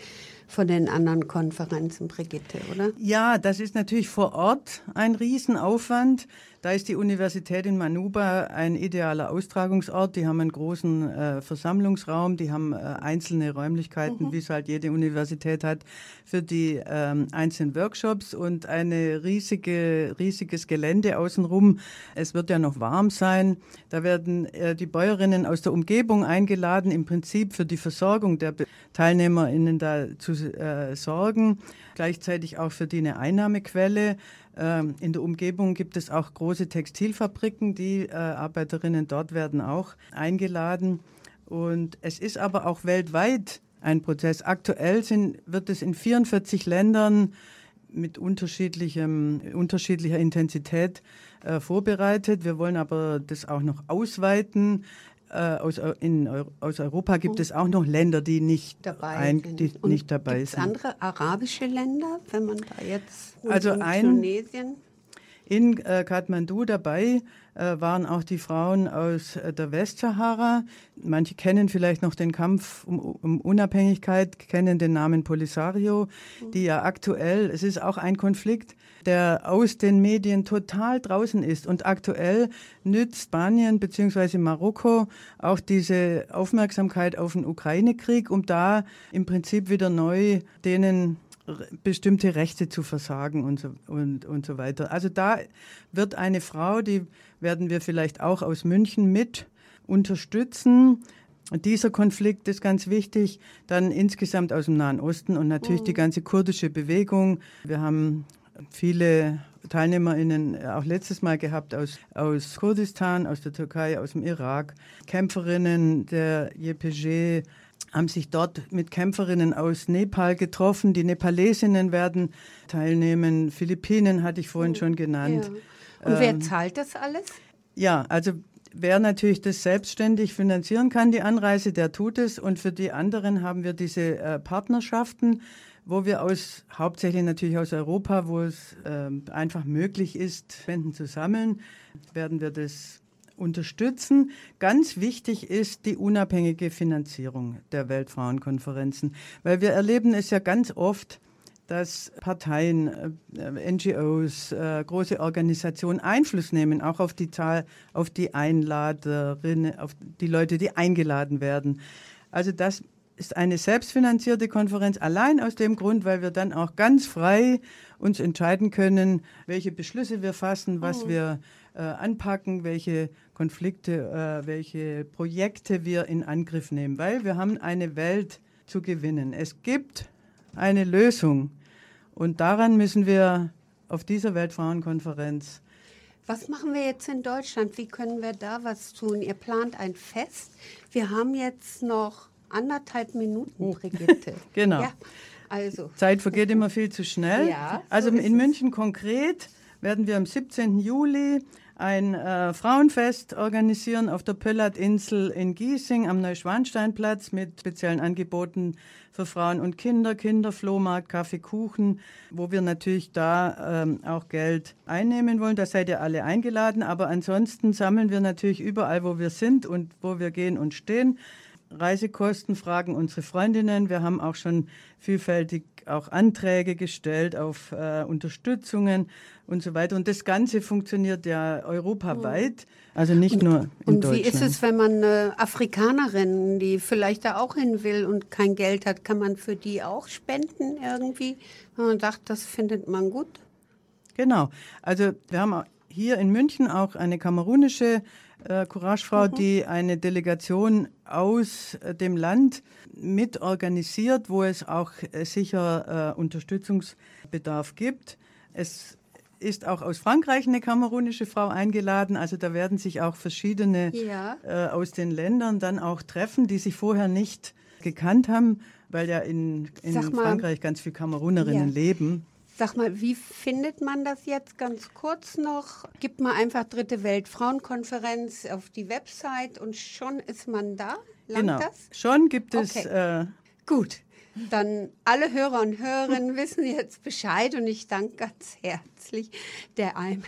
von den anderen Konferenzen, Brigitte, oder? Ja, das ist natürlich vor Ort ein Riesenaufwand. Da ist die Universität in Manuba ein idealer Austragungsort. Die haben einen großen äh, Versammlungsraum, die haben äh, einzelne Räumlichkeiten, mhm. wie es halt jede Universität hat, für die ähm, einzelnen Workshops und ein riesige, riesiges Gelände außenrum. Es wird ja noch warm sein. Da werden äh, die Bäuerinnen aus der Umgebung eingeladen, im Prinzip für die Versorgung der TeilnehmerInnen da zu äh, sorgen, gleichzeitig auch für die eine Einnahmequelle. Ähm, in der Umgebung gibt es auch große Textilfabriken. Die äh, Arbeiterinnen dort werden auch eingeladen. Und es ist aber auch weltweit ein Prozess. Aktuell sind, wird es in 44 Ländern mit unterschiedlichem, unterschiedlicher Intensität äh, vorbereitet. Wir wollen aber das auch noch ausweiten. Äh, aus, in, aus Europa gibt es auch noch Länder, die nicht dabei ein, die sind. nicht dabei sind. andere arabische Länder, wenn man da jetzt also ein, Tunesien? In äh, Kathmandu dabei äh, waren auch die Frauen aus äh, der Westsahara. Manche kennen vielleicht noch den Kampf um, um, Unabhängigkeit, kennen den Namen Polisario, die ja aktuell, es ist auch ein Konflikt, der aus den Medien total draußen ist. Und aktuell nützt Spanien bzw. Marokko auch diese Aufmerksamkeit auf den Ukraine-Krieg, um da im Prinzip wieder neu denen bestimmte Rechte zu versagen und so, und, und so weiter. Also da wird eine Frau, die werden wir vielleicht auch aus München mit unterstützen. Dieser Konflikt ist ganz wichtig. Dann insgesamt aus dem Nahen Osten und natürlich mhm. die ganze kurdische Bewegung. Wir haben viele TeilnehmerInnen auch letztes Mal gehabt aus, aus Kurdistan, aus der Türkei, aus dem Irak. Kämpferinnen der JPG haben sich dort mit Kämpferinnen aus Nepal getroffen. Die Nepalesinnen werden teilnehmen. Philippinen hatte ich vorhin schon genannt. Ja. Und wer ähm, zahlt das alles? Ja, also wer natürlich das selbstständig finanzieren kann, die Anreise, der tut es. Und für die anderen haben wir diese äh, Partnerschaften, wo wir aus, hauptsächlich natürlich aus Europa, wo es äh, einfach möglich ist, Spenden zu sammeln, werden wir das unterstützen. Ganz wichtig ist die unabhängige Finanzierung der Weltfrauenkonferenzen, weil wir erleben es ja ganz oft, dass Parteien, äh, NGOs, äh, große Organisationen Einfluss nehmen, auch auf die Zahl, auf die Einladerinnen, auf die Leute, die eingeladen werden. Also das ist eine selbstfinanzierte Konferenz allein aus dem Grund, weil wir dann auch ganz frei uns entscheiden können, welche Beschlüsse wir fassen, was oh. wir äh, anpacken, welche Konflikte, äh, welche Projekte wir in Angriff nehmen, weil wir haben eine Welt zu gewinnen. Es gibt eine Lösung und daran müssen wir auf dieser Weltfrauenkonferenz was machen wir jetzt in Deutschland? Wie können wir da was tun? Ihr plant ein Fest. Wir haben jetzt noch anderthalb Minuten, oh. Brigitte. genau. Ja, also. Zeit vergeht immer viel zu schnell. Ja, also in München konkret werden wir am 17. Juli ein äh, Frauenfest organisieren auf der Pöllert-Insel in Giesing am Neuschwansteinplatz mit speziellen Angeboten für Frauen und Kinder, Kinderflohmarkt, Kaffee, Kuchen, wo wir natürlich da ähm, auch Geld einnehmen wollen. Da seid ihr alle eingeladen, aber ansonsten sammeln wir natürlich überall, wo wir sind und wo wir gehen und stehen. Reisekosten fragen unsere Freundinnen. Wir haben auch schon vielfältig auch Anträge gestellt auf äh, Unterstützungen und so weiter. Und das Ganze funktioniert ja europaweit, also nicht und, nur in und Deutschland. Und wie ist es, wenn man eine Afrikanerin, die vielleicht da auch hin will und kein Geld hat, kann man für die auch spenden irgendwie, wenn man sagt, das findet man gut? Genau. Also wir haben hier in München auch eine kamerunische äh, Couragefrau, mhm. die eine Delegation aus äh, dem Land mit organisiert, wo es auch äh, sicher äh, Unterstützungsbedarf gibt. Es ist auch aus Frankreich eine kamerunische Frau eingeladen. Also da werden sich auch verschiedene ja. äh, aus den Ländern dann auch treffen, die sich vorher nicht gekannt haben, weil ja in, in Frankreich ganz viele Kamerunerinnen ja. leben. Sag mal, wie findet man das jetzt ganz kurz noch? Gibt man einfach Dritte Weltfrauenkonferenz auf die Website und schon ist man da? Langt genau. das? Schon gibt es. Okay. Äh, Gut. Dann alle Hörer und Hörerinnen wissen jetzt Bescheid und ich danke ganz herzlich der Eimel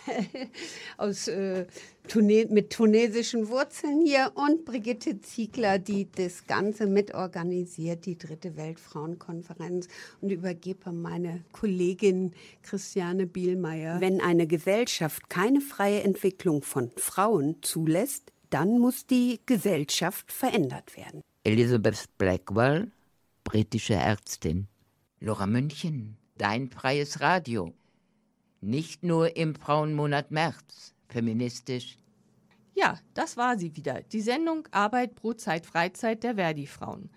aus äh, Tune mit tunesischen Wurzeln hier und Brigitte Ziegler, die das Ganze mitorganisiert, die dritte Weltfrauenkonferenz und übergebe meine Kollegin Christiane Bielmeier. Wenn eine Gesellschaft keine freie Entwicklung von Frauen zulässt, dann muss die Gesellschaft verändert werden. Elizabeth Blackwell britische Ärztin. Laura München, dein freies Radio. Nicht nur im Frauenmonat März, feministisch. Ja, das war sie wieder. Die Sendung Arbeit, Brotzeit, Freizeit der Verdi-Frauen.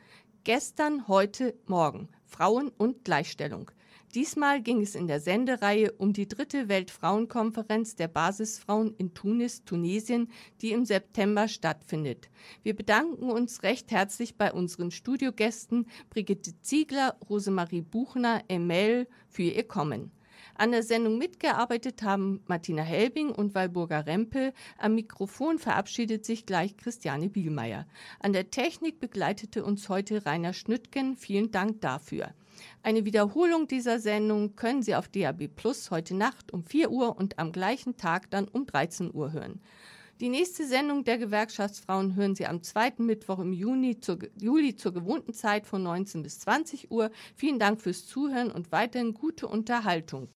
Gestern, heute, morgen. Frauen und Gleichstellung. Diesmal ging es in der Sendereihe um die dritte Weltfrauenkonferenz der Basisfrauen in Tunis, Tunesien, die im September stattfindet. Wir bedanken uns recht herzlich bei unseren Studiogästen Brigitte Ziegler, Rosemarie Buchner, Emel für ihr Kommen. An der Sendung mitgearbeitet haben Martina Helbing und Walburga Rempe. Am Mikrofon verabschiedet sich gleich Christiane Bielmeier. An der Technik begleitete uns heute Rainer Schnüttgen. Vielen Dank dafür. Eine Wiederholung dieser Sendung können Sie auf DAB Plus heute Nacht um 4 Uhr und am gleichen Tag dann um 13 Uhr hören. Die nächste Sendung der Gewerkschaftsfrauen hören Sie am zweiten Mittwoch im Juni zur, Juli zur gewohnten Zeit von 19 bis 20 Uhr. Vielen Dank fürs Zuhören und weiterhin gute Unterhaltung.